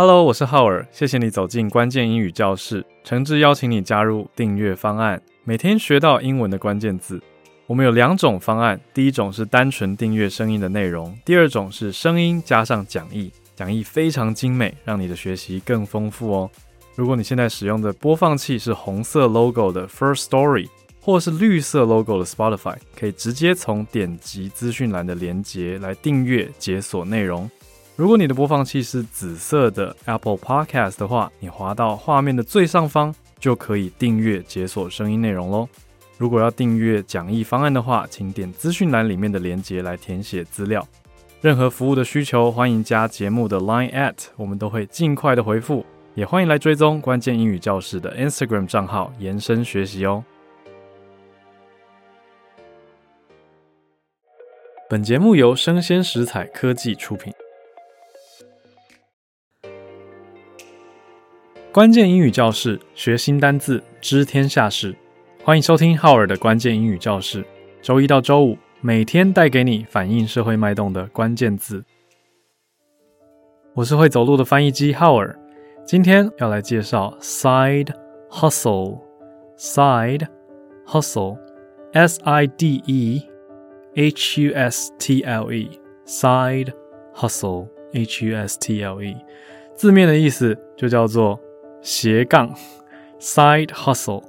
Hello，我是浩尔，谢谢你走进关键英语教室，诚挚邀请你加入订阅方案，每天学到英文的关键字。我们有两种方案，第一种是单纯订阅声音的内容，第二种是声音加上讲义，讲义非常精美，让你的学习更丰富哦。如果你现在使用的播放器是红色 logo 的 First Story，或是绿色 logo 的 Spotify，可以直接从点击资讯栏的连接来订阅解锁内容。如果你的播放器是紫色的 Apple Podcast 的话，你滑到画面的最上方就可以订阅解锁声音内容喽。如果要订阅讲义方案的话，请点资讯栏里面的链接来填写资料。任何服务的需求，欢迎加节目的 Line at，我们都会尽快的回复。也欢迎来追踪关键英语教室的 Instagram 账号，延伸学习哦。本节目由生鲜食材科技出品。关键英语教室，学新单字，知天下事。欢迎收听浩尔的关键英语教室。周一到周五，每天带给你反映社会脉动的关键字。我是会走路的翻译机浩尔。今天要来介绍 side hustle，side hustle，s i d e h u s t l e，side H U S T L E，字面的意思就叫做。斜杠，side hustle，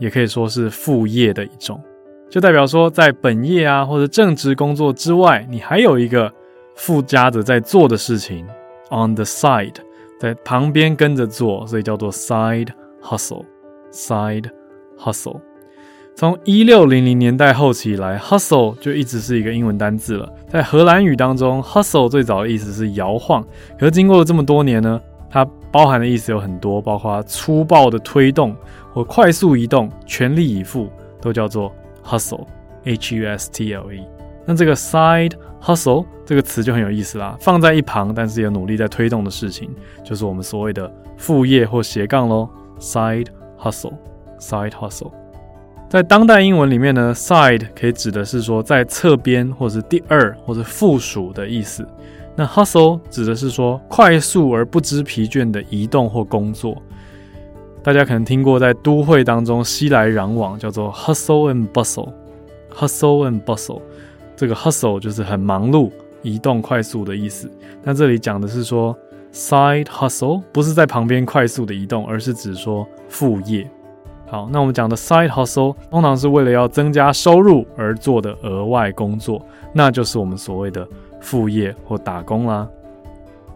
也可以说是副业的一种，就代表说在本业啊或者正职工作之外，你还有一个附加的在做的事情，on the side，在旁边跟着做，所以叫做 side hustle，side hustle。从一六零零年代后期以来，hustle 就一直是一个英文单字了。在荷兰语当中，hustle 最早的意思是摇晃，可是经过了这么多年呢，它包含的意思有很多，包括粗暴的推动或快速移动、全力以赴，都叫做 hustle，H-U-S-T-L-E。那这个 side hustle 这个词就很有意思啦，放在一旁，但是有努力在推动的事情，就是我们所谓的副业或斜杠喽。side hustle，side hustle。在当代英文里面呢，side 可以指的是说在侧边，或是第二，或是附属的意思。那 hustle 指的是说快速而不知疲倦的移动或工作，大家可能听过在都会当中熙来攘往，叫做 hustle and bustle。hustle and bustle，这个 hustle 就是很忙碌、移动快速的意思。那这里讲的是说 side hustle 不是在旁边快速的移动，而是指说副业。好，那我们讲的 side hustle 通常是为了要增加收入而做的额外工作，那就是我们所谓的。副业或打工啦，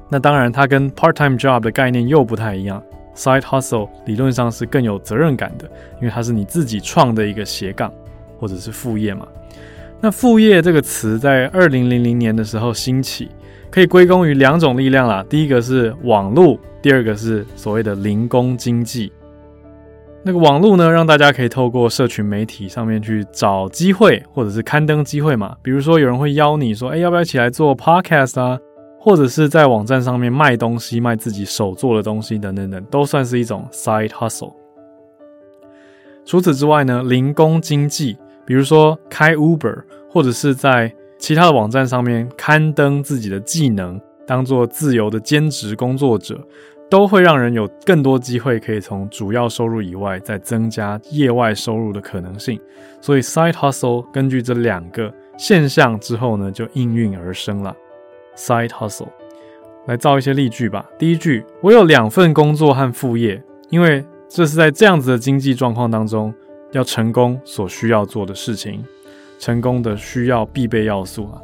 那当然它跟 part-time job 的概念又不太一样。Side hustle 理论上是更有责任感的，因为它是你自己创的一个斜杠或者是副业嘛。那副业这个词在二零零零年的时候兴起，可以归功于两种力量啦。第一个是网络，第二个是所谓的零工经济。那个网络呢，让大家可以透过社群媒体上面去找机会，或者是刊登机会嘛。比如说，有人会邀你说：“哎，要不要一起来做 podcast 啊？”或者是在网站上面卖东西，卖自己手做的东西等等等，都算是一种 side hustle。除此之外呢，零工经济，比如说开 Uber，或者是在其他的网站上面刊登自己的技能，当做自由的兼职工作者。都会让人有更多机会可以从主要收入以外再增加业外收入的可能性，所以 side hustle 根据这两个现象之后呢，就应运而生了。side hustle 来造一些例句吧。第一句，我有两份工作和副业，因为这是在这样子的经济状况当中要成功所需要做的事情，成功的需要必备要素啊。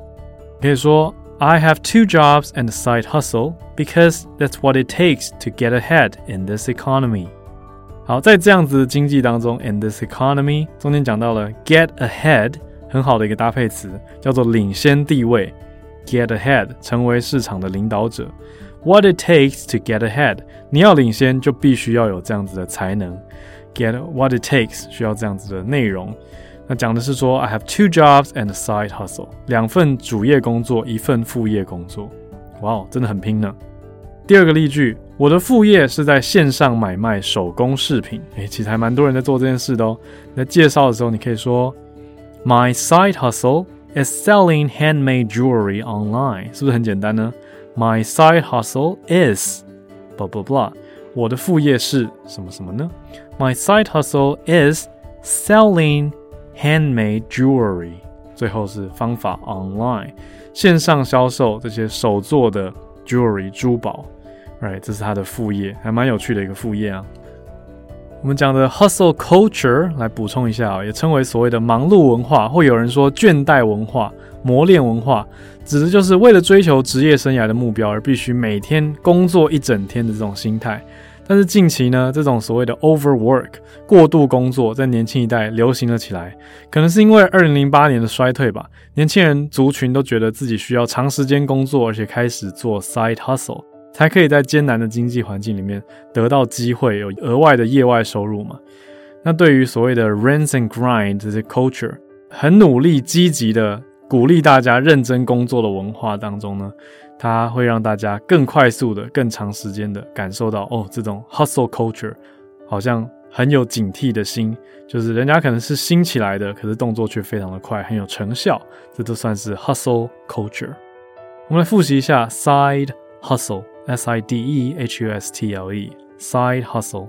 可以说。I have two jobs and a side hustle because that's what it takes to get ahead in this economy. 好，在这样子的经济当中，in this economy 中间讲到了 get ahead，很好的一个搭配词，叫做领先地位。get ahead 成为市场的领导者。What it takes to get ahead，你要领先就必须要有这样子的才能。get what it takes 需要这样子的内容。 那讲的是说，I have two jobs and a side hustle，两份主业工作，一份副业工作。哇哦，真的很拼呢。第二个例句，我的副业是在线上买卖手工饰品。诶，其实还蛮多人在做这件事的哦。在介绍的时候，你可以说，My side hustle is selling handmade jewelry online，是不是很简单呢？My side hustle is blah blah blah。我的副业是什么什么呢？My side hustle is selling handmade jewelry。最后是方法 online 线上销售这些手做的 jewelry 珠宝，right？这是他的副业，还蛮有趣的一个副业啊。我们讲的 hustle culture 来补充一下啊，也称为所谓的忙碌文化，或有人说倦怠文化、磨练文化，指的就是为了追求职业生涯的目标而必须每天工作一整天的这种心态。但是近期呢，这种所谓的 overwork 过度工作在年轻一代流行了起来，可能是因为2008年的衰退吧，年轻人族群都觉得自己需要长时间工作，而且开始做 side hustle。才可以在艰难的经济环境里面得到机会，有额外的业外收入嘛？那对于所谓的 rinse and grind 这些 culture，很努力、积极的鼓励大家认真工作的文化当中呢，它会让大家更快速的、更长时间的感受到，哦，这种 hustle culture 好像很有警惕的心，就是人家可能是新起来的，可是动作却非常的快，很有成效，这都算是 hustle culture。我们来复习一下 side hustle。S I D E H U S T L E，Side Hustle。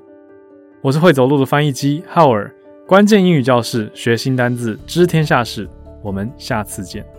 我是会走路的翻译机浩尔，关键英语教室，学新单字，知天下事。我们下次见。